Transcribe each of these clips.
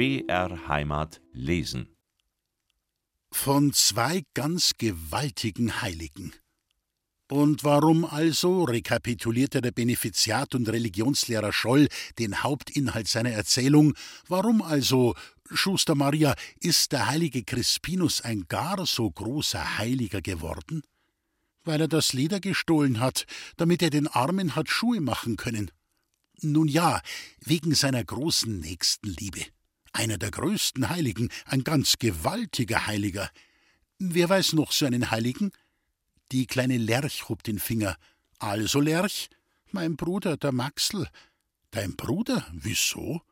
BR Heimat lesen. Von zwei ganz gewaltigen Heiligen. Und warum also, rekapitulierte der Benefiziat und Religionslehrer Scholl den Hauptinhalt seiner Erzählung, warum also, Schuster Maria, ist der heilige Crispinus ein gar so großer Heiliger geworden? Weil er das Leder gestohlen hat, damit er den Armen hat Schuhe machen können. Nun ja, wegen seiner großen Nächstenliebe. Einer der größten Heiligen, ein ganz gewaltiger Heiliger. Wer weiß noch so einen Heiligen? Die kleine Lerch hob den Finger. Also, Lerch? Mein Bruder, der Maxl. Dein Bruder? Wieso?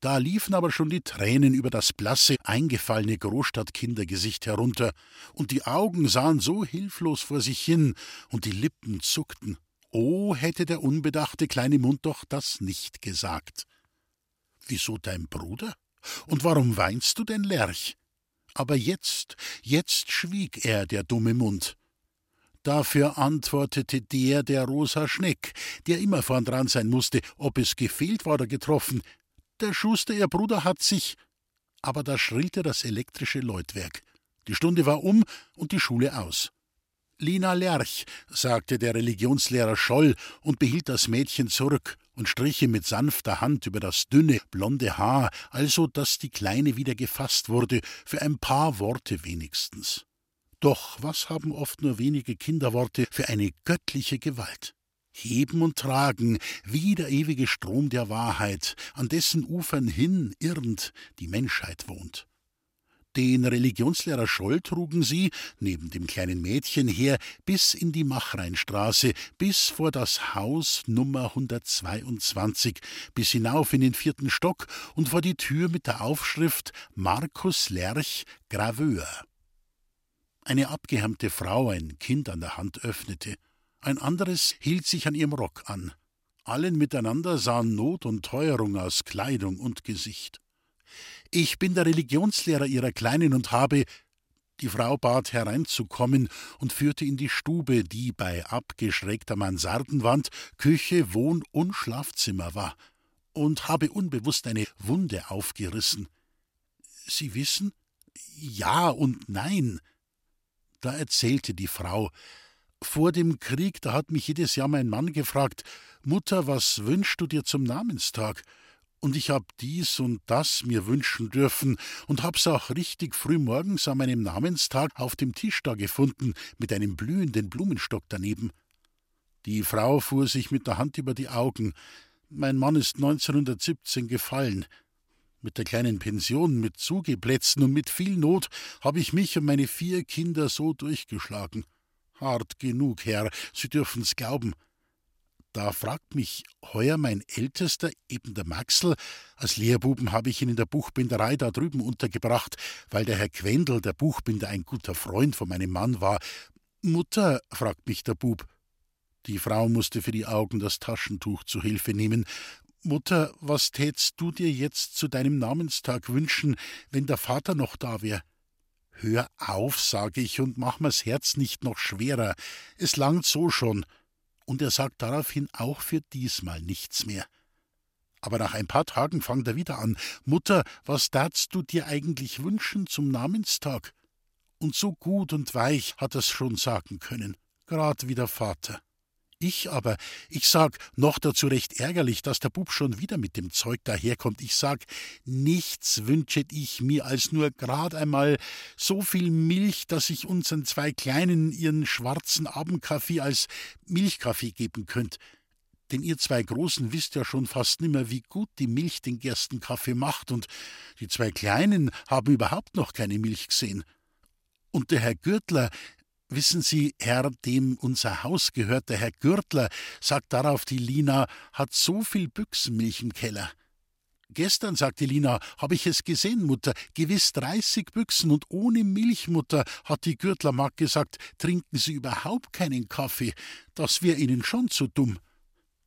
Da liefen aber schon die Tränen über das blasse, eingefallene Großstadtkindergesicht herunter, und die Augen sahen so hilflos vor sich hin, und die Lippen zuckten. Oh, hätte der unbedachte kleine Mund doch das nicht gesagt. Wieso dein Bruder? Und warum weinst du denn, Lerch? Aber jetzt, jetzt schwieg er, der dumme Mund. Dafür antwortete der, der rosa Schneck, der immer vorn dran sein musste, ob es gefehlt war oder getroffen. Der Schuster, ihr Bruder, hat sich. Aber da schrillte das elektrische Läutwerk. Die Stunde war um und die Schule aus. Lina Lerch, sagte der Religionslehrer Scholl und behielt das Mädchen zurück und strich ihm mit sanfter Hand über das dünne, blonde Haar, also dass die Kleine wieder gefasst wurde, für ein paar Worte wenigstens. Doch was haben oft nur wenige Kinderworte für eine göttliche Gewalt? Heben und tragen, wie der ewige Strom der Wahrheit, an dessen Ufern hin irrend die Menschheit wohnt. Den Religionslehrer Scholl trugen sie, neben dem kleinen Mädchen her, bis in die Machreinstraße, bis vor das Haus Nummer 122, bis hinauf in den vierten Stock und vor die Tür mit der Aufschrift Markus Lerch, Graveur eine abgehärmte Frau ein Kind an der Hand öffnete, ein anderes hielt sich an ihrem Rock an. Allen miteinander sahen Not und Teuerung aus Kleidung und Gesicht. Ich bin der Religionslehrer Ihrer Kleinen und habe. Die Frau bat hereinzukommen und führte in die Stube, die bei abgeschrägter Mansardenwand Küche, Wohn- und Schlafzimmer war, und habe unbewusst eine Wunde aufgerissen. Sie wissen? Ja und nein. Da erzählte die Frau, vor dem Krieg, da hat mich jedes Jahr mein Mann gefragt, Mutter, was wünschst du dir zum Namenstag? Und ich hab dies und das mir wünschen dürfen und hab's auch richtig früh morgens an meinem Namenstag auf dem Tisch da gefunden, mit einem blühenden Blumenstock daneben. Die Frau fuhr sich mit der Hand über die Augen. Mein Mann ist 1917 gefallen. Mit der kleinen Pension, mit Zugeplätzen und mit viel Not habe ich mich und meine vier Kinder so durchgeschlagen. Hart genug, Herr, Sie dürfen's glauben. Da fragt mich heuer mein Ältester, eben der Maxl, als Lehrbuben habe ich ihn in der Buchbinderei da drüben untergebracht, weil der Herr Quendel, der Buchbinder, ein guter Freund von meinem Mann war. Mutter, fragt mich der Bub. Die Frau musste für die Augen das Taschentuch zu Hilfe nehmen. Mutter, was tätst du dir jetzt zu deinem Namenstag wünschen, wenn der Vater noch da wär? Hör auf, sage ich, und mach mir's Herz nicht noch schwerer. Es langt so schon. Und er sagt daraufhin auch für diesmal nichts mehr. Aber nach ein paar Tagen fangt er wieder an. Mutter, was darfst du dir eigentlich wünschen zum Namenstag? Und so gut und weich hat er's schon sagen können, grad wie der Vater. Ich aber, ich sag, noch dazu recht ärgerlich, dass der Bub schon wieder mit dem Zeug daherkommt. Ich sag, nichts wünschet ich mir als nur grad einmal so viel Milch, dass ich unseren zwei Kleinen ihren schwarzen Abendkaffee als Milchkaffee geben könnt. Denn ihr zwei Großen wisst ja schon fast nimmer, wie gut die Milch den Gerstenkaffee macht, und die zwei Kleinen haben überhaupt noch keine Milch gesehen. Und der Herr Gürtler, Wissen Sie, Herr, dem unser Haus gehört, der Herr Gürtler, sagt darauf die Lina, hat so viel Büchsenmilch im Keller. Gestern, sagte Lina, habe ich es gesehen, Mutter, gewiss dreißig Büchsen und ohne Milch, Mutter, hat die Gürtlermagd gesagt, trinken Sie überhaupt keinen Kaffee, das wär Ihnen schon zu dumm.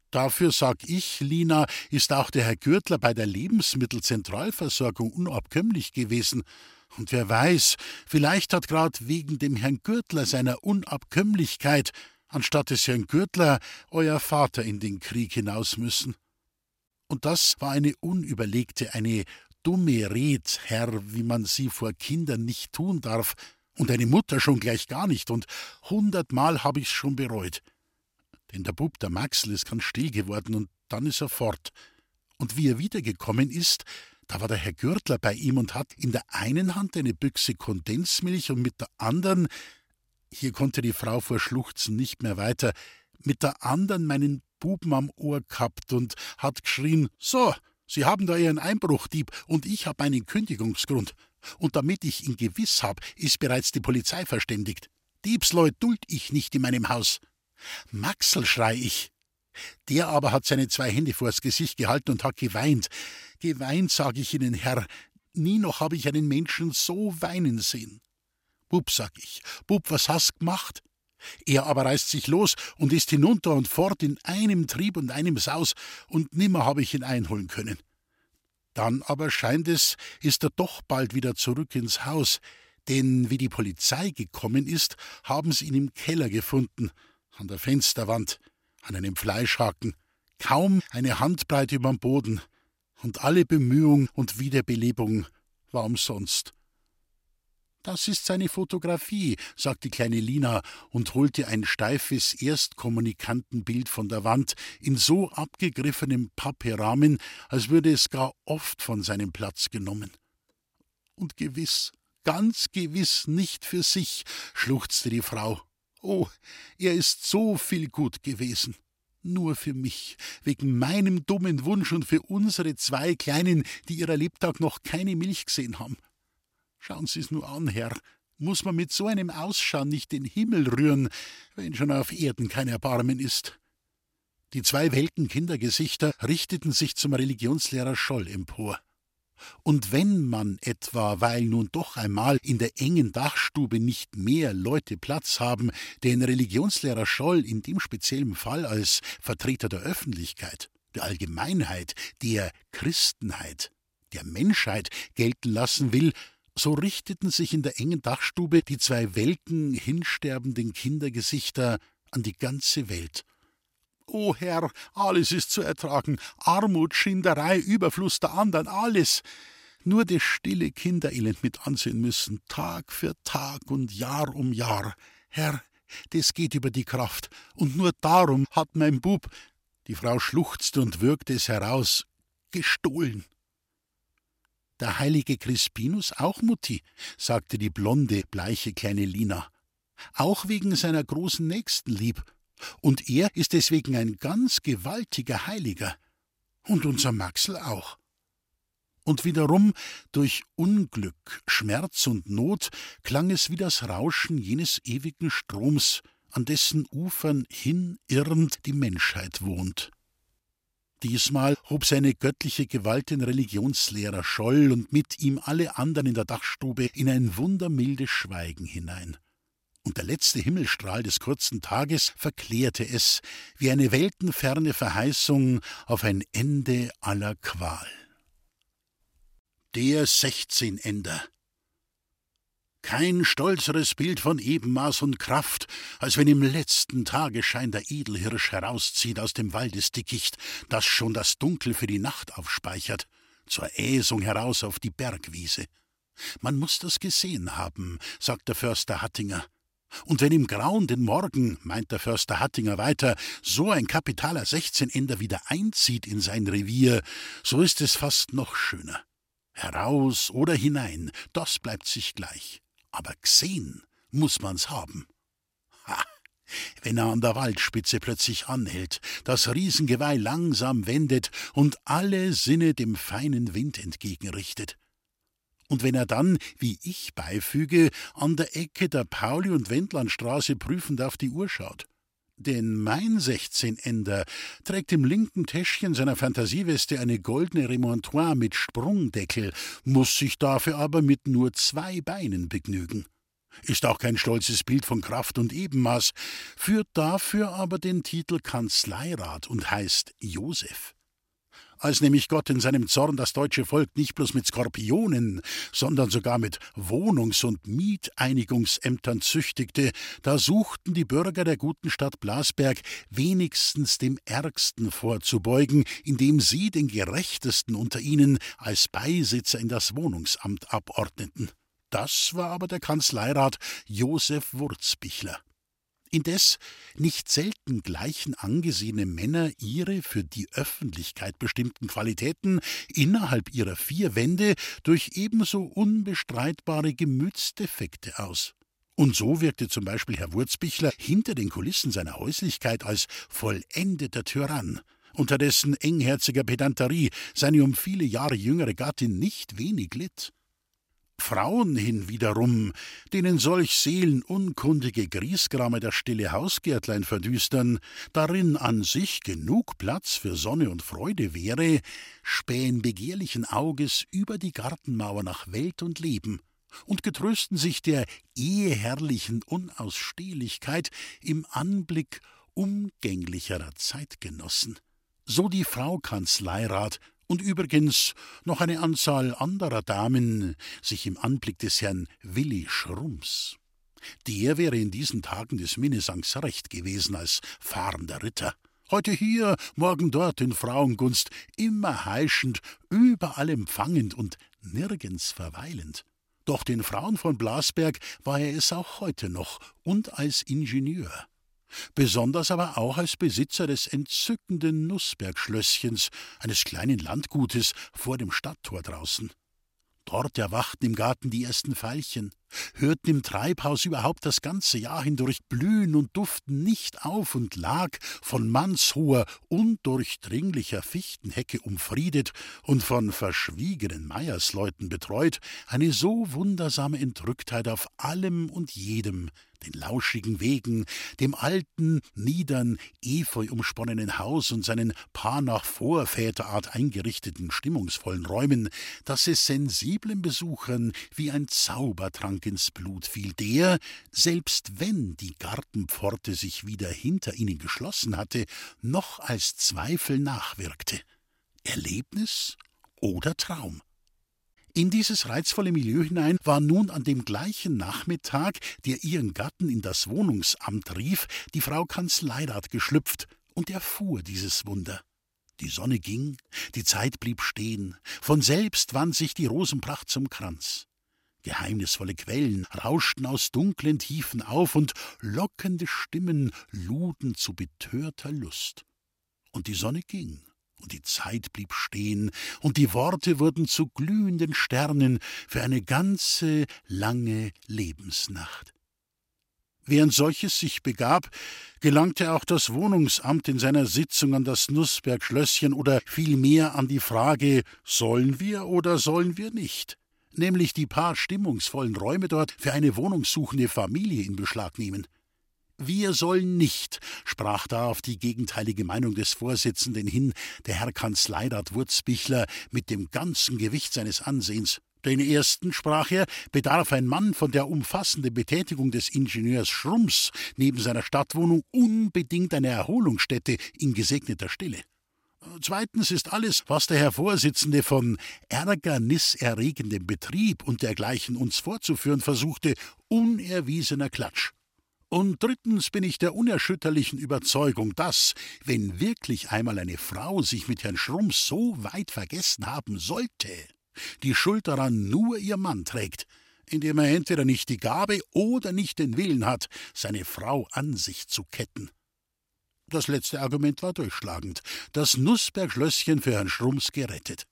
Dafür sag ich, Lina, ist auch der Herr Gürtler bei der Lebensmittelzentralversorgung unabkömmlich gewesen. Und wer weiß, vielleicht hat grad wegen dem Herrn Gürtler seiner Unabkömmlichkeit, anstatt des Herrn Gürtler, euer Vater in den Krieg hinaus müssen. Und das war eine unüberlegte, eine dumme Red, Herr, wie man sie vor Kindern nicht tun darf, und eine Mutter schon gleich gar nicht, und hundertmal hab ich's schon bereut. Denn der Bub, der Maxl, ist ganz still geworden, und dann ist er fort. Und wie er wiedergekommen ist, da war der Herr Gürtler bei ihm und hat in der einen Hand eine Büchse Kondensmilch und mit der anderen, hier konnte die Frau vor Schluchzen nicht mehr weiter, mit der anderen meinen Buben am Ohr gehabt und hat geschrien: So, Sie haben da Ihren Einbruchdieb und ich habe einen Kündigungsgrund. Und damit ich ihn gewiss hab, ist bereits die Polizei verständigt. Diebsleut duld ich nicht in meinem Haus. Maxel, schrei ich. Der aber hat seine zwei Hände vors Gesicht gehalten und hat geweint. Geweint, sag ich Ihnen, Herr. Nie noch habe ich einen Menschen so weinen sehen. Bub, sag ich, Bub, was hast gemacht? Er aber reißt sich los und ist hinunter und fort in einem Trieb und einem Saus, und nimmer habe ich ihn einholen können. Dann aber scheint es, ist er doch bald wieder zurück ins Haus, denn wie die Polizei gekommen ist, haben sie ihn im Keller gefunden, an der Fensterwand, an einem Fleischhaken, kaum eine Handbreit überm Boden, und alle Bemühung und Wiederbelebung war umsonst. Das ist seine Fotografie, sagt die kleine Lina und holte ein steifes Erstkommunikantenbild von der Wand in so abgegriffenem Papperahmen, als würde es gar oft von seinem Platz genommen. Und gewiss, ganz gewiss nicht für sich, schluchzte die Frau. Oh, er ist so viel gut gewesen. Nur für mich, wegen meinem dummen Wunsch und für unsere zwei Kleinen, die ihrer Lebtag noch keine Milch gesehen haben. Schauen Sie's nur an, Herr. Muss man mit so einem Ausschauen nicht den Himmel rühren, wenn schon auf Erden kein Erbarmen ist? Die zwei welken Kindergesichter richteten sich zum Religionslehrer Scholl empor. Und wenn man etwa, weil nun doch einmal in der engen Dachstube nicht mehr Leute Platz haben, den Religionslehrer Scholl in dem speziellen Fall als Vertreter der Öffentlichkeit, der Allgemeinheit, der Christenheit, der Menschheit gelten lassen will, so richteten sich in der engen Dachstube die zwei welken, hinsterbenden Kindergesichter an die ganze Welt. O Herr, alles ist zu ertragen, Armut, Schinderei, Überfluss der andern, alles. Nur das stille Kinderelend mit ansehen müssen, Tag für Tag und Jahr um Jahr. Herr, das geht über die Kraft, und nur darum hat mein Bub, die Frau schluchzte und würgte es heraus, gestohlen. Der heilige Crispinus auch, Mutti, sagte die blonde, bleiche kleine Lina. Auch wegen seiner großen Nächstenlieb. Und er ist deswegen ein ganz gewaltiger Heiliger. Und unser Maxel auch. Und wiederum durch Unglück, Schmerz und Not klang es wie das Rauschen jenes ewigen Stroms, an dessen Ufern hinirrend die Menschheit wohnt. Diesmal hob seine göttliche Gewalt den Religionslehrer Scholl und mit ihm alle anderen in der Dachstube in ein wundermildes Schweigen hinein. Und der letzte Himmelstrahl des kurzen Tages verklärte es wie eine weltenferne Verheißung auf ein Ende aller Qual. Der Sechzehnender kein stolzeres Bild von Ebenmaß und Kraft, als wenn im letzten Tagesschein der Edelhirsch herauszieht aus dem Waldesdickicht, das schon das Dunkel für die Nacht aufspeichert, zur Äsung heraus auf die Bergwiese. Man muss das gesehen haben, sagt der Förster Hattinger. Und wenn im grauenden Morgen, meint der Förster Hattinger weiter, so ein kapitaler Sechzehnender wieder einzieht in sein Revier, so ist es fast noch schöner. Heraus oder hinein, das bleibt sich gleich aber gesehen muss man's haben. Ha! Wenn er an der Waldspitze plötzlich anhält, das Riesengeweih langsam wendet und alle Sinne dem feinen Wind entgegenrichtet. Und wenn er dann, wie ich beifüge, an der Ecke der Pauli- und Wendlandstraße prüfend auf die Uhr schaut. Denn mein Sechzehnender trägt im linken Täschchen seiner Fantasieweste eine goldene Remontoire mit Sprungdeckel, muss sich dafür aber mit nur zwei Beinen begnügen. Ist auch kein stolzes Bild von Kraft und Ebenmaß, führt dafür aber den Titel Kanzleirat und heißt Josef. Als nämlich Gott in seinem Zorn das deutsche Volk nicht bloß mit Skorpionen, sondern sogar mit Wohnungs- und Mieteinigungsämtern züchtigte, da suchten die Bürger der guten Stadt Blasberg wenigstens dem Ärgsten vorzubeugen, indem sie den Gerechtesten unter ihnen als Beisitzer in das Wohnungsamt abordneten. Das war aber der Kanzleirat Josef Wurzbichler. Indes nicht selten gleichen angesehene Männer ihre für die Öffentlichkeit bestimmten Qualitäten innerhalb ihrer vier Wände durch ebenso unbestreitbare Gemütsdefekte aus. Und so wirkte zum Beispiel Herr Wurzbichler hinter den Kulissen seiner Häuslichkeit als vollendeter Tyrann, unter dessen engherziger Pedanterie seine um viele Jahre jüngere Gattin nicht wenig litt. Frauen hinwiederum, denen solch seelenunkundige Griesgrame das stille Hausgärtlein verdüstern, darin an sich genug Platz für Sonne und Freude wäre, spähen begehrlichen Auges über die Gartenmauer nach Welt und Leben und getrösten sich der eheherrlichen Unausstehlichkeit im Anblick umgänglicherer Zeitgenossen. So die Frau Kanzleirat und übrigens noch eine Anzahl anderer Damen sich im Anblick des Herrn Willi Schrums. Der wäre in diesen Tagen des Minnesangs recht gewesen als fahrender Ritter. Heute hier, morgen dort in Frauengunst, immer heischend, überall empfangend und nirgends verweilend. Doch den Frauen von Blasberg war er es auch heute noch und als Ingenieur besonders aber auch als Besitzer des entzückenden Nußbergschlösschens, eines kleinen Landgutes vor dem Stadttor draußen. Dort erwachten im Garten die ersten Veilchen, hörten im Treibhaus überhaupt das ganze Jahr hindurch blühen und duften nicht auf und lag, von mannshoher, undurchdringlicher Fichtenhecke umfriedet und von verschwiegenen Meiersleuten betreut, eine so wundersame Entrücktheit auf allem und jedem, den lauschigen Wegen, dem alten, niedern, efeu umsponnenen Haus und seinen paar nach Vorväterart eingerichteten stimmungsvollen Räumen, dass es sensiblen Besuchern wie ein Zaubertrank ins Blut fiel, der, selbst wenn die Gartenpforte sich wieder hinter ihnen geschlossen hatte, noch als Zweifel nachwirkte. Erlebnis oder Traum? In dieses reizvolle Milieu hinein war nun an dem gleichen Nachmittag, der ihren Gatten in das Wohnungsamt rief, die Frau Kanzleirat geschlüpft und erfuhr dieses Wunder. Die Sonne ging, die Zeit blieb stehen, von selbst wand sich die Rosenpracht zum Kranz. Geheimnisvolle Quellen rauschten aus dunklen Tiefen auf und lockende Stimmen luden zu betörter Lust. Und die Sonne ging und die Zeit blieb stehen, und die Worte wurden zu glühenden Sternen für eine ganze lange Lebensnacht. Während solches sich begab, gelangte auch das Wohnungsamt in seiner Sitzung an das Nußberg-Schlösschen oder vielmehr an die Frage, sollen wir oder sollen wir nicht? Nämlich die paar stimmungsvollen Räume dort für eine wohnungssuchende Familie in Beschlag nehmen. Wir sollen nicht, sprach da auf die gegenteilige Meinung des Vorsitzenden hin der Herr Kanzleirat Wurzbichler mit dem ganzen Gewicht seines Ansehens. Den ersten, sprach er, bedarf ein Mann von der umfassenden Betätigung des Ingenieurs Schrums neben seiner Stadtwohnung unbedingt eine Erholungsstätte in gesegneter Stille. Zweitens ist alles, was der Herr Vorsitzende von ärgerniserregendem Betrieb und dergleichen uns vorzuführen versuchte, unerwiesener Klatsch. Und drittens bin ich der unerschütterlichen Überzeugung, dass, wenn wirklich einmal eine Frau sich mit Herrn Schrumps so weit vergessen haben sollte, die Schuld daran nur ihr Mann trägt, indem er entweder nicht die Gabe oder nicht den Willen hat, seine Frau an sich zu ketten. Das letzte Argument war durchschlagend. Das Nußbergschlösschen für Herrn Schrumps gerettet.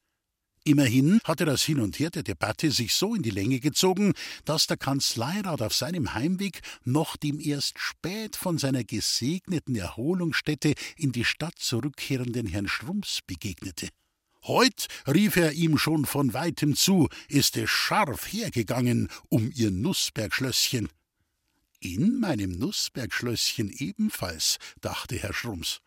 Immerhin hatte das Hin und Her der Debatte sich so in die Länge gezogen, dass der Kanzleirat auf seinem Heimweg noch dem erst spät von seiner gesegneten Erholungsstätte in die Stadt zurückkehrenden Herrn Schrumps begegnete. Heut, rief er ihm schon von weitem zu, ist es scharf hergegangen um ihr Nußbergschlösschen. In meinem Nußbergschlösschen ebenfalls, dachte Herr Schrums.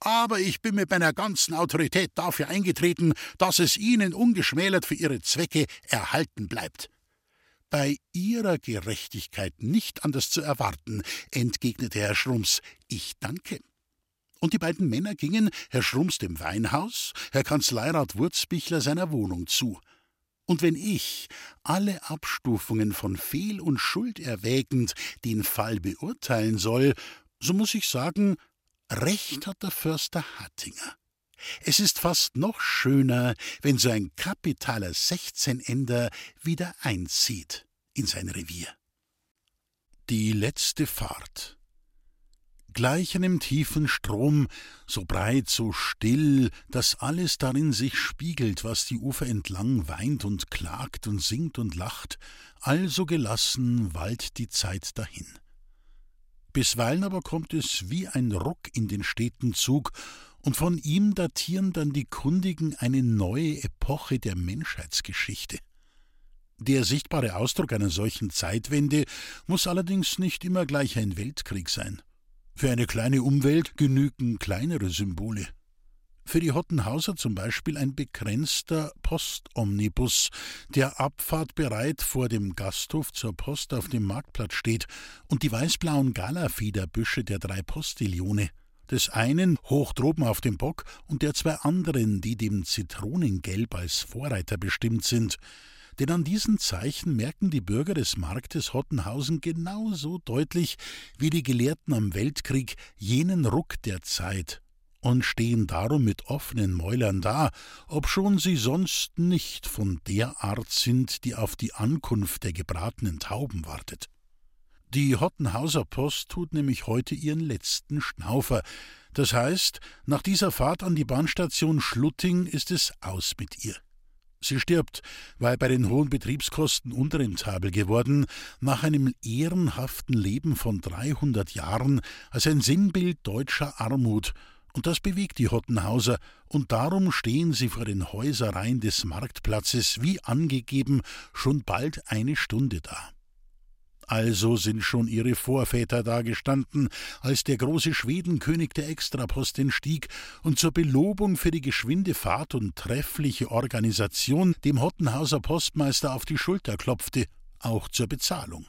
Aber ich bin mit meiner ganzen Autorität dafür eingetreten, dass es Ihnen ungeschmälert für Ihre Zwecke erhalten bleibt. Bei Ihrer Gerechtigkeit nicht anders zu erwarten, entgegnete Herr Schrums. Ich danke. Und die beiden Männer gingen, Herr Schrumps dem Weinhaus, Herr Kanzleirat Wurzbichler seiner Wohnung zu. Und wenn ich, alle Abstufungen von Fehl und Schuld erwägend, den Fall beurteilen soll, so muss ich sagen, recht hat der Förster Hattinger. Es ist fast noch schöner, wenn so ein kapitaler Sechzehnender wieder einzieht in sein Revier. Die letzte Fahrt. Gleich einem tiefen Strom, so breit, so still, dass alles darin sich spiegelt, was die Ufer entlang weint und klagt und singt und lacht, also gelassen wallt die Zeit dahin. Bisweilen aber kommt es wie ein Ruck in den steten Zug, und von ihm datieren dann die Kundigen eine neue Epoche der Menschheitsgeschichte. Der sichtbare Ausdruck einer solchen Zeitwende muss allerdings nicht immer gleich ein Weltkrieg sein. Für eine kleine Umwelt genügen kleinere Symbole. Für die Hottenhauser zum Beispiel ein begrenzter Postomnibus, der abfahrtbereit vor dem Gasthof zur Post auf dem Marktplatz steht, und die weißblauen Galafederbüsche der drei Postillone, des einen hoch droben auf dem Bock und der zwei anderen, die dem Zitronengelb als Vorreiter bestimmt sind, denn an diesen Zeichen merken die Bürger des Marktes Hottenhausen genauso deutlich wie die Gelehrten am Weltkrieg jenen Ruck der Zeit und stehen darum mit offenen Mäulern da, obschon sie sonst nicht von der Art sind, die auf die Ankunft der gebratenen Tauben wartet. Die Hottenhauser Post tut nämlich heute ihren letzten Schnaufer. Das heißt, nach dieser Fahrt an die Bahnstation Schlutting ist es aus mit ihr. Sie stirbt, weil bei den hohen Betriebskosten unrentabel geworden, nach einem ehrenhaften Leben von 300 Jahren als ein Sinnbild deutscher Armut. Und das bewegt die Hottenhauser, und darum stehen sie vor den Häusereien des Marktplatzes, wie angegeben, schon bald eine Stunde da. Also sind schon ihre Vorväter dagestanden, als der große Schwedenkönig der Extrapost entstieg und zur Belobung für die geschwinde Fahrt und treffliche Organisation dem Hottenhauser Postmeister auf die Schulter klopfte, auch zur Bezahlung.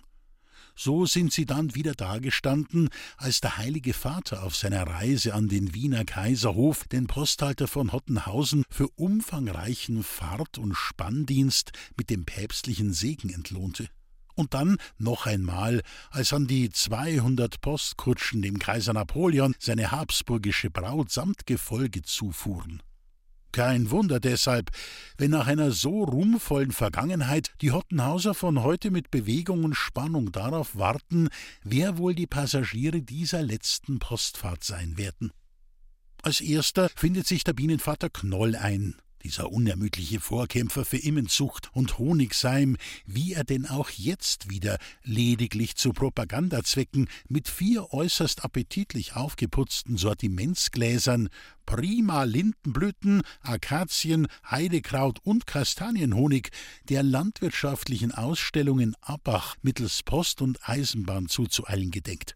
So sind sie dann wieder dagestanden, als der Heilige Vater auf seiner Reise an den Wiener Kaiserhof den Posthalter von Hottenhausen für umfangreichen Fahrt- und Spanndienst mit dem päpstlichen Segen entlohnte. Und dann noch einmal, als an die 200 Postkutschen dem Kaiser Napoleon seine habsburgische Braut samt Gefolge zufuhren. Kein Wunder deshalb, wenn nach einer so ruhmvollen Vergangenheit die Hottenhauser von heute mit Bewegung und Spannung darauf warten, wer wohl die Passagiere dieser letzten Postfahrt sein werden. Als erster findet sich der Bienenvater Knoll ein, dieser unermüdliche Vorkämpfer für Immenzucht und Honigseim, wie er denn auch jetzt wieder lediglich zu Propagandazwecken mit vier äußerst appetitlich aufgeputzten Sortimentsgläsern prima Lindenblüten, Akazien, Heidekraut und Kastanienhonig der landwirtschaftlichen Ausstellung in Abbach mittels Post und Eisenbahn zuzueilen gedenkt.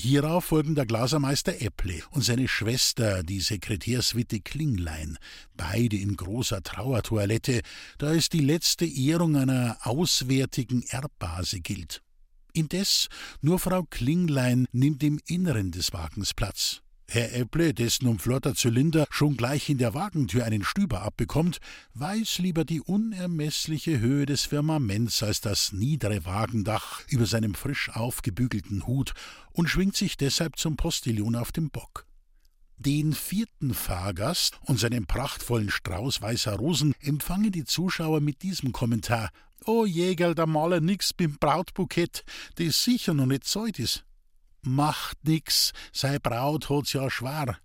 Hierauf folgen der Glasermeister Epple und seine Schwester, die Sekretärswitte Klinglein, beide in großer Trauertoilette, da es die letzte Ehrung einer auswärtigen Erbbase gilt. Indes nur Frau Klinglein nimmt im Inneren des Wagens Platz. Herr Epple, dessen umflorter Zylinder schon gleich in der Wagentür einen Stüber abbekommt, weiß lieber die unermeßliche Höhe des Firmaments als das niedere Wagendach über seinem frisch aufgebügelten Hut und schwingt sich deshalb zum Postillon auf dem Bock. Den vierten Fahrgast und seinen prachtvollen Strauß weißer Rosen empfangen die Zuschauer mit diesem Kommentar: O Jägerl, da male nix beim Brautbukett, das sicher noch nicht Zeit ist. Macht nix, sei Braut hat's ja schwer.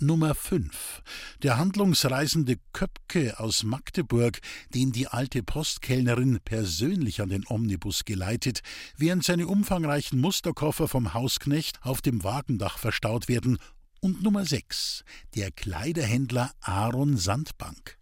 Nummer 5. Der handlungsreisende Köpke aus Magdeburg, den die alte Postkellnerin persönlich an den Omnibus geleitet, während seine umfangreichen Musterkoffer vom Hausknecht auf dem Wagendach verstaut werden. Und Nummer 6. Der Kleiderhändler Aaron Sandbank.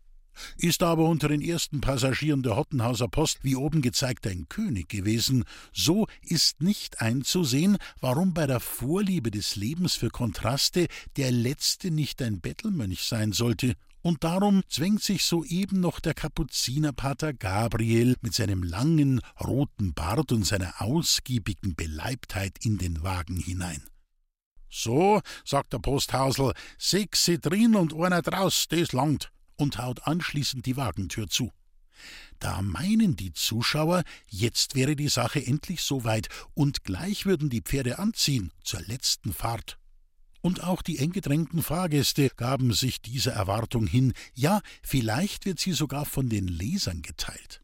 Ist aber unter den ersten Passagieren der Hottenhauser Post wie oben gezeigt ein König gewesen, so ist nicht einzusehen, warum bei der Vorliebe des Lebens für Kontraste der letzte nicht ein Bettelmönch sein sollte, und darum zwängt sich soeben noch der Kapuzinerpater Gabriel mit seinem langen roten Bart und seiner ausgiebigen Beleibtheit in den Wagen hinein. So, sagt der Posthausel, sechs sie drin und einer draus, das langt, und haut anschließend die Wagentür zu. Da meinen die Zuschauer, jetzt wäre die Sache endlich soweit und gleich würden die Pferde anziehen zur letzten Fahrt. Und auch die eng gedrängten Fahrgäste gaben sich dieser Erwartung hin, ja, vielleicht wird sie sogar von den Lesern geteilt.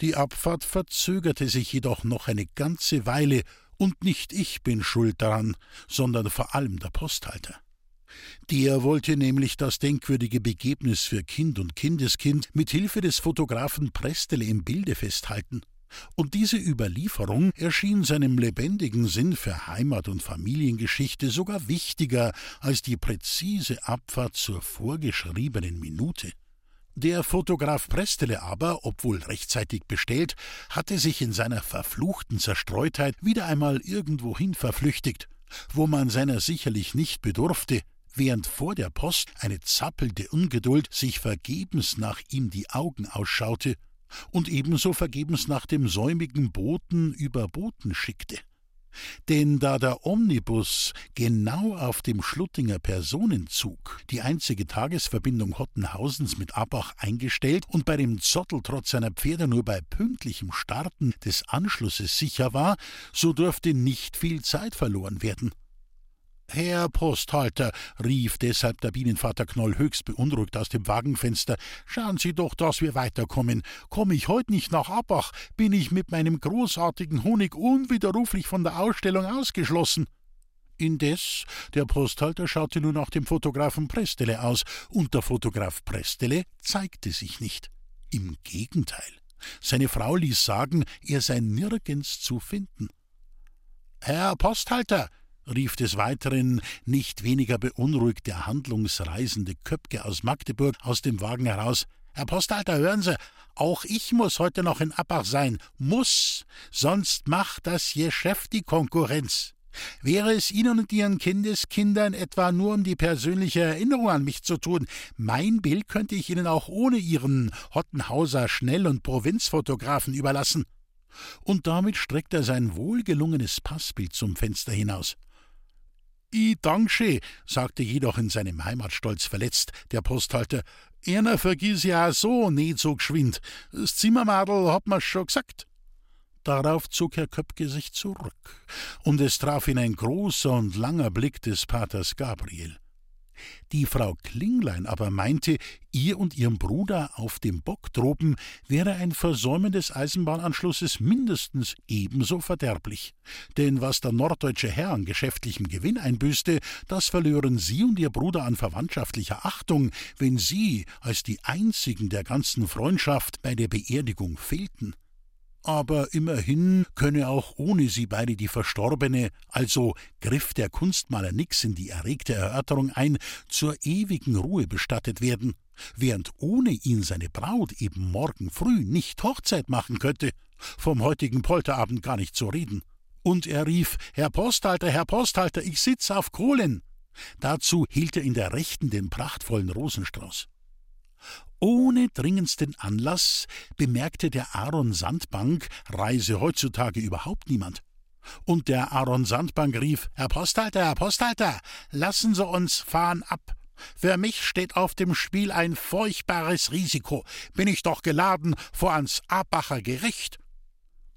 Die Abfahrt verzögerte sich jedoch noch eine ganze Weile, und nicht ich bin schuld daran, sondern vor allem der Posthalter. Der wollte nämlich das denkwürdige Begebnis für Kind und Kindeskind mit Hilfe des Fotografen Prestele im Bilde festhalten. Und diese Überlieferung erschien seinem lebendigen Sinn für Heimat und Familiengeschichte sogar wichtiger als die präzise Abfahrt zur vorgeschriebenen Minute. Der Fotograf Prestele aber, obwohl rechtzeitig bestellt, hatte sich in seiner verfluchten Zerstreutheit wieder einmal irgendwohin verflüchtigt, wo man seiner sicherlich nicht bedurfte, während vor der Post eine zappelnde Ungeduld sich vergebens nach ihm die Augen ausschaute und ebenso vergebens nach dem säumigen Boten über Boten schickte. Denn da der Omnibus genau auf dem Schluttinger Personenzug, die einzige Tagesverbindung Hottenhausens mit Abach eingestellt und bei dem Zottel trotz seiner Pferde nur bei pünktlichem Starten des Anschlusses sicher war, so durfte nicht viel Zeit verloren werden. Herr Posthalter, rief deshalb der Bienenvater Knoll höchst beunruhigt aus dem Wagenfenster, schauen Sie doch, dass wir weiterkommen. Komme ich heute nicht nach Abach, bin ich mit meinem großartigen Honig unwiderruflich von der Ausstellung ausgeschlossen. Indes, der Posthalter schaute nur nach dem Fotografen Prestele aus, und der Fotograf Prestele zeigte sich nicht. Im Gegenteil. Seine Frau ließ sagen, er sei nirgends zu finden. Herr Posthalter, rief des Weiteren nicht weniger beunruhigt der handlungsreisende Köpke aus Magdeburg aus dem Wagen heraus. Herr Postalter, hören Sie, auch ich muss heute noch in Appach sein. Muss, sonst macht das Geschäft die Konkurrenz. Wäre es Ihnen und Ihren Kindeskindern etwa nur um die persönliche Erinnerung an mich zu tun, mein Bild könnte ich Ihnen auch ohne Ihren Hottenhauser Schnell- und Provinzfotografen überlassen. Und damit streckte er sein wohlgelungenes Passbild zum Fenster hinaus. I danke, sagte jedoch in seinem Heimatstolz verletzt der Posthalter. Einer vergiss ja so nicht so geschwind. Das Zimmermadel hat mir's schon gesagt. Darauf zog Herr Köpke sich zurück, und es traf ihn ein großer und langer Blick des Paters Gabriel. Die Frau Klinglein aber meinte, ihr und ihrem Bruder auf dem Bock droben wäre ein Versäumen des Eisenbahnanschlusses mindestens ebenso verderblich. Denn was der norddeutsche Herr an geschäftlichem Gewinn einbüßte, das verlören sie und ihr Bruder an verwandtschaftlicher Achtung, wenn sie als die einzigen der ganzen Freundschaft bei der Beerdigung fehlten aber immerhin könne auch ohne sie beide die Verstorbene, also griff der Kunstmaler nix in die erregte Erörterung ein, zur ewigen Ruhe bestattet werden, während ohne ihn seine Braut eben morgen früh nicht Hochzeit machen könnte, vom heutigen Polterabend gar nicht zu reden. Und er rief Herr Posthalter, Herr Posthalter, ich sitz auf Kohlen. Dazu hielt er in der Rechten den prachtvollen Rosenstrauß. Ohne dringendsten Anlass bemerkte der Aaron Sandbank Reise heutzutage überhaupt niemand. Und der Aaron Sandbank rief: Herr Posthalter, Herr Posthalter, lassen Sie uns fahren ab. Für mich steht auf dem Spiel ein furchtbares Risiko. Bin ich doch geladen vor ans Abacher Gericht.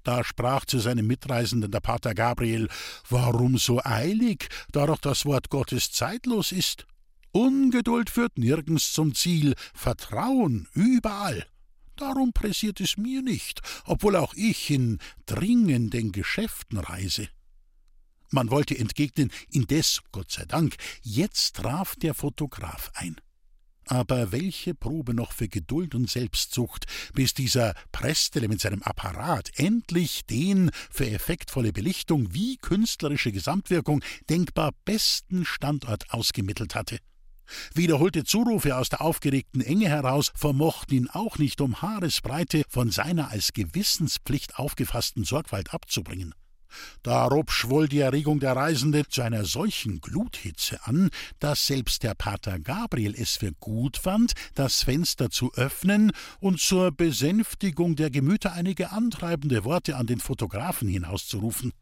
Da sprach zu seinem Mitreisenden der Pater Gabriel: Warum so eilig, da doch das Wort Gottes zeitlos ist? Ungeduld führt nirgends zum Ziel, Vertrauen überall. Darum pressiert es mir nicht, obwohl auch ich in dringenden Geschäften reise. Man wollte entgegnen, indes, Gott sei Dank, jetzt traf der Fotograf ein. Aber welche Probe noch für Geduld und Selbstzucht, bis dieser Prestele mit seinem Apparat endlich den für effektvolle Belichtung wie künstlerische Gesamtwirkung denkbar besten Standort ausgemittelt hatte. Wiederholte Zurufe aus der aufgeregten Enge heraus vermochten ihn auch nicht um Haaresbreite von seiner als Gewissenspflicht aufgefassten Sorgfalt abzubringen. Darob schwoll die Erregung der Reisende zu einer solchen Gluthitze an, dass selbst der Pater Gabriel es für gut fand, das Fenster zu öffnen und zur Besänftigung der Gemüter einige antreibende Worte an den Fotografen hinauszurufen.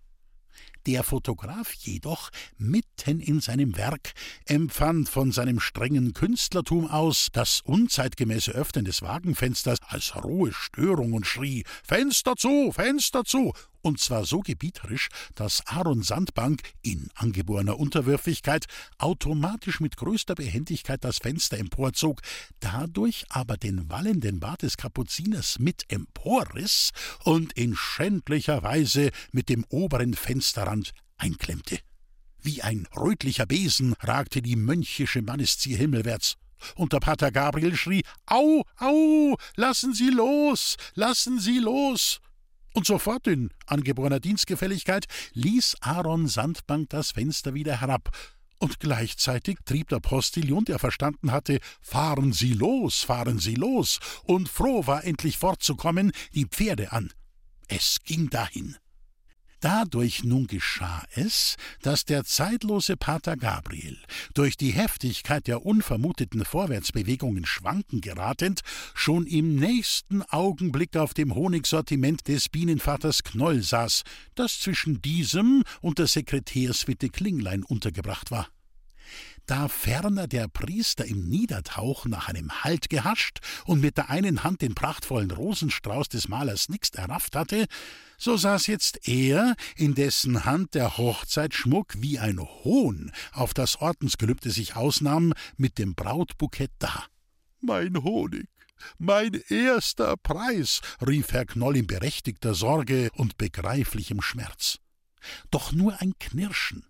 Der Fotograf jedoch, mitten in seinem Werk, empfand von seinem strengen Künstlertum aus das unzeitgemäße Öffnen des Wagenfensters als rohe Störung und schrie Fenster zu, Fenster zu, und zwar so gebieterisch, dass Aaron Sandbank in angeborener Unterwürfigkeit automatisch mit größter Behendigkeit das Fenster emporzog, dadurch aber den wallenden Bart des Kapuziners mit emporriss und in schändlicher Weise mit dem oberen Fensterrand einklemmte. Wie ein rötlicher Besen ragte die mönchische Manneszier himmelwärts. Und der Pater Gabriel schrie: Au, au, lassen Sie los, lassen Sie los! Und sofort in angeborener Dienstgefälligkeit ließ Aaron Sandbank das Fenster wieder herab, und gleichzeitig trieb der Postillion, der verstanden hatte, fahren Sie los, fahren Sie los, und froh war endlich fortzukommen, die Pferde an. Es ging dahin. Dadurch nun geschah es, dass der zeitlose Pater Gabriel, durch die Heftigkeit der unvermuteten Vorwärtsbewegungen schwanken geratend, schon im nächsten Augenblick auf dem Honigsortiment des Bienenvaters Knoll saß, das zwischen diesem und der Sekretärswitte Klinglein untergebracht war. Da ferner der Priester im Niedertauch nach einem Halt gehascht und mit der einen Hand den prachtvollen Rosenstrauß des Malers Nixt errafft hatte, so saß jetzt er, in dessen Hand der Hochzeitschmuck wie ein Hohn auf das Ordensgelübde sich ausnahm, mit dem Brautbukett da. Mein Honig, mein erster Preis, rief Herr Knoll in berechtigter Sorge und begreiflichem Schmerz. Doch nur ein Knirschen,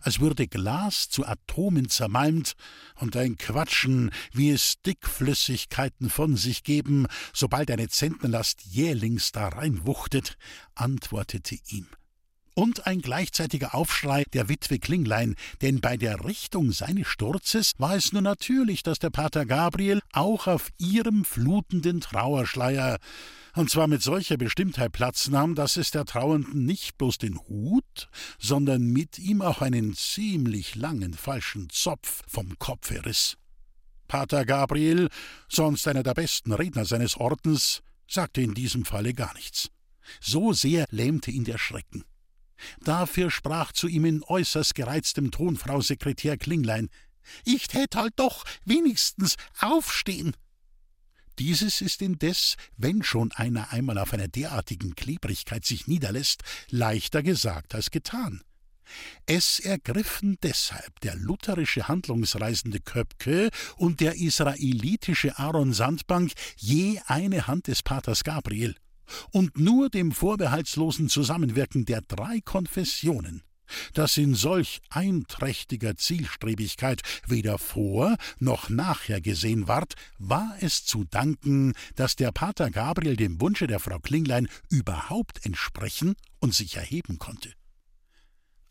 als würde Glas zu Atomen zermalmt und ein Quatschen, wie es Dickflüssigkeiten von sich geben, sobald eine Zentnerlast jählings da reinwuchtet, antwortete ihm. Und ein gleichzeitiger Aufschrei der Witwe Klinglein, denn bei der Richtung seines Sturzes war es nur natürlich, dass der Pater Gabriel auch auf ihrem flutenden Trauerschleier und zwar mit solcher Bestimmtheit Platz nahm, dass es der Trauernden nicht bloß den Hut, sondern mit ihm auch einen ziemlich langen falschen Zopf vom Kopfe riss. Pater Gabriel, sonst einer der besten Redner seines Ordens, sagte in diesem Falle gar nichts. So sehr lähmte ihn der Schrecken. Dafür sprach zu ihm in äußerst gereiztem Ton Frau Sekretär Klinglein Ich tät halt doch wenigstens aufstehen. Dieses ist indes, wenn schon einer einmal auf einer derartigen Klebrigkeit sich niederlässt, leichter gesagt als getan. Es ergriffen deshalb der lutherische handlungsreisende Köpke und der israelitische Aaron Sandbank je eine Hand des Paters Gabriel, und nur dem vorbehaltslosen Zusammenwirken der drei Konfessionen dass in solch einträchtiger Zielstrebigkeit weder vor noch nachher gesehen ward, war es zu danken, dass der Pater Gabriel dem Wunsche der Frau Klinglein überhaupt entsprechen und sich erheben konnte.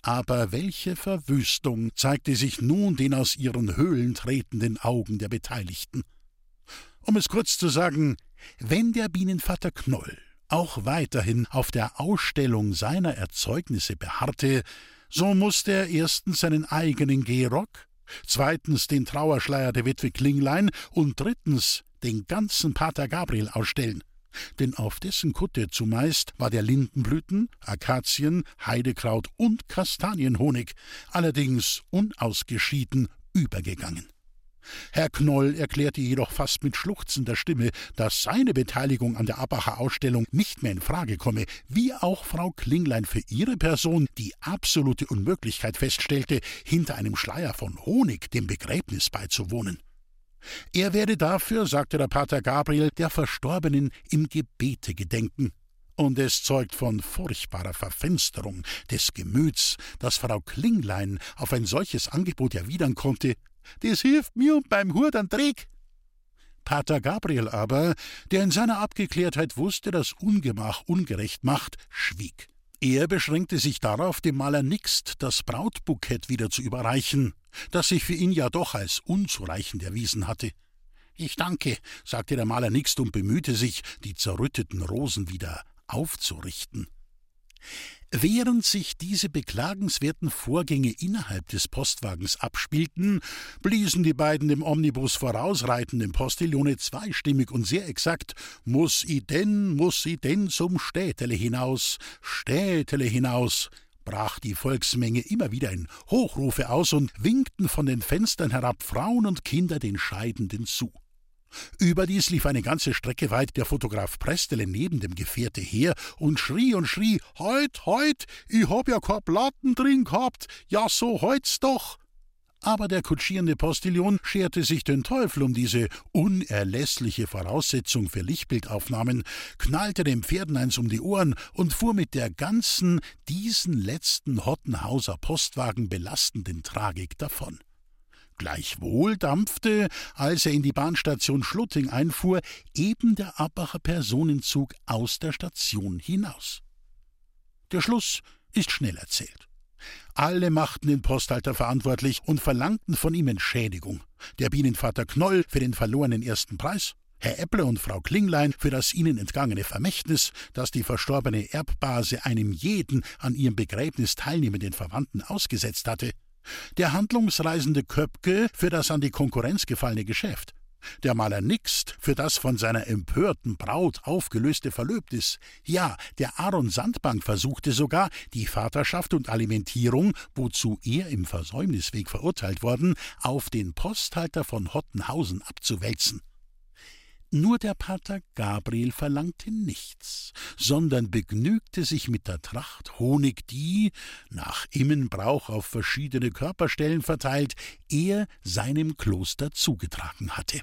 Aber welche Verwüstung zeigte sich nun den aus ihren Höhlen tretenden Augen der Beteiligten. Um es kurz zu sagen, wenn der Bienenvater Knoll auch weiterhin auf der Ausstellung seiner Erzeugnisse beharrte, so musste er erstens seinen eigenen Gehrock, zweitens den Trauerschleier der Witwe Klinglein und drittens den ganzen Pater Gabriel ausstellen. Denn auf dessen Kutte zumeist war der Lindenblüten, Akazien, Heidekraut und Kastanienhonig, allerdings unausgeschieden übergegangen. Herr Knoll erklärte jedoch fast mit schluchzender Stimme, dass seine Beteiligung an der Abbacher Ausstellung nicht mehr in Frage komme, wie auch Frau Klinglein für ihre Person die absolute Unmöglichkeit feststellte, hinter einem Schleier von Honig dem Begräbnis beizuwohnen. Er werde dafür, sagte der Pater Gabriel, der Verstorbenen im Gebete gedenken. Und es zeugt von furchtbarer Verfinsterung des Gemüts, dass Frau Klinglein auf ein solches Angebot erwidern konnte, das hilft mir und beim Hurdern Dreck. Pater Gabriel aber, der in seiner Abgeklärtheit wusste, dass Ungemach ungerecht macht, schwieg. Er beschränkte sich darauf, dem Maler Nixt das Brautbukett wieder zu überreichen, das sich für ihn ja doch als unzureichend erwiesen hatte. Ich danke, sagte der Maler Nixt und bemühte sich, die zerrütteten Rosen wieder aufzurichten. Während sich diese beklagenswerten Vorgänge innerhalb des Postwagens abspielten, bliesen die beiden dem Omnibus vorausreitenden Postillone zweistimmig und sehr exakt Muss i denn, muss i denn zum Städtele hinaus, Städtele hinaus, brach die Volksmenge immer wieder in Hochrufe aus und winkten von den Fenstern herab Frauen und Kinder den Scheidenden zu. Überdies lief eine ganze Strecke weit der Fotograf Prestele neben dem Gefährte her und schrie und schrie: Heut, heut, ich hab ja kein Platten drin gehabt, ja, so heut's doch. Aber der kutschierende Postillon scherte sich den Teufel um diese unerlässliche Voraussetzung für Lichtbildaufnahmen, knallte den Pferden eins um die Ohren und fuhr mit der ganzen, diesen letzten Hottenhauser Postwagen belastenden Tragik davon. Gleichwohl dampfte, als er in die Bahnstation Schlutting einfuhr, eben der Abbacher Personenzug aus der Station hinaus. Der Schluss ist schnell erzählt. Alle machten den Posthalter verantwortlich und verlangten von ihm Entschädigung. Der Bienenvater Knoll für den verlorenen ersten Preis, Herr Epple und Frau Klinglein für das ihnen entgangene Vermächtnis, das die verstorbene Erbbase einem jeden an ihrem Begräbnis teilnehmenden Verwandten ausgesetzt hatte, der handlungsreisende Köpke für das an die Konkurrenz gefallene Geschäft, der Maler Nixt für das von seiner empörten Braut aufgelöste Verlöbnis, ja, der Aaron Sandbank versuchte sogar, die Vaterschaft und Alimentierung, wozu er im Versäumnisweg verurteilt worden, auf den Posthalter von Hottenhausen abzuwälzen. Nur der Pater Gabriel verlangte nichts, sondern begnügte sich mit der Tracht Honig, die, nach Immenbrauch auf verschiedene Körperstellen verteilt, er seinem Kloster zugetragen hatte.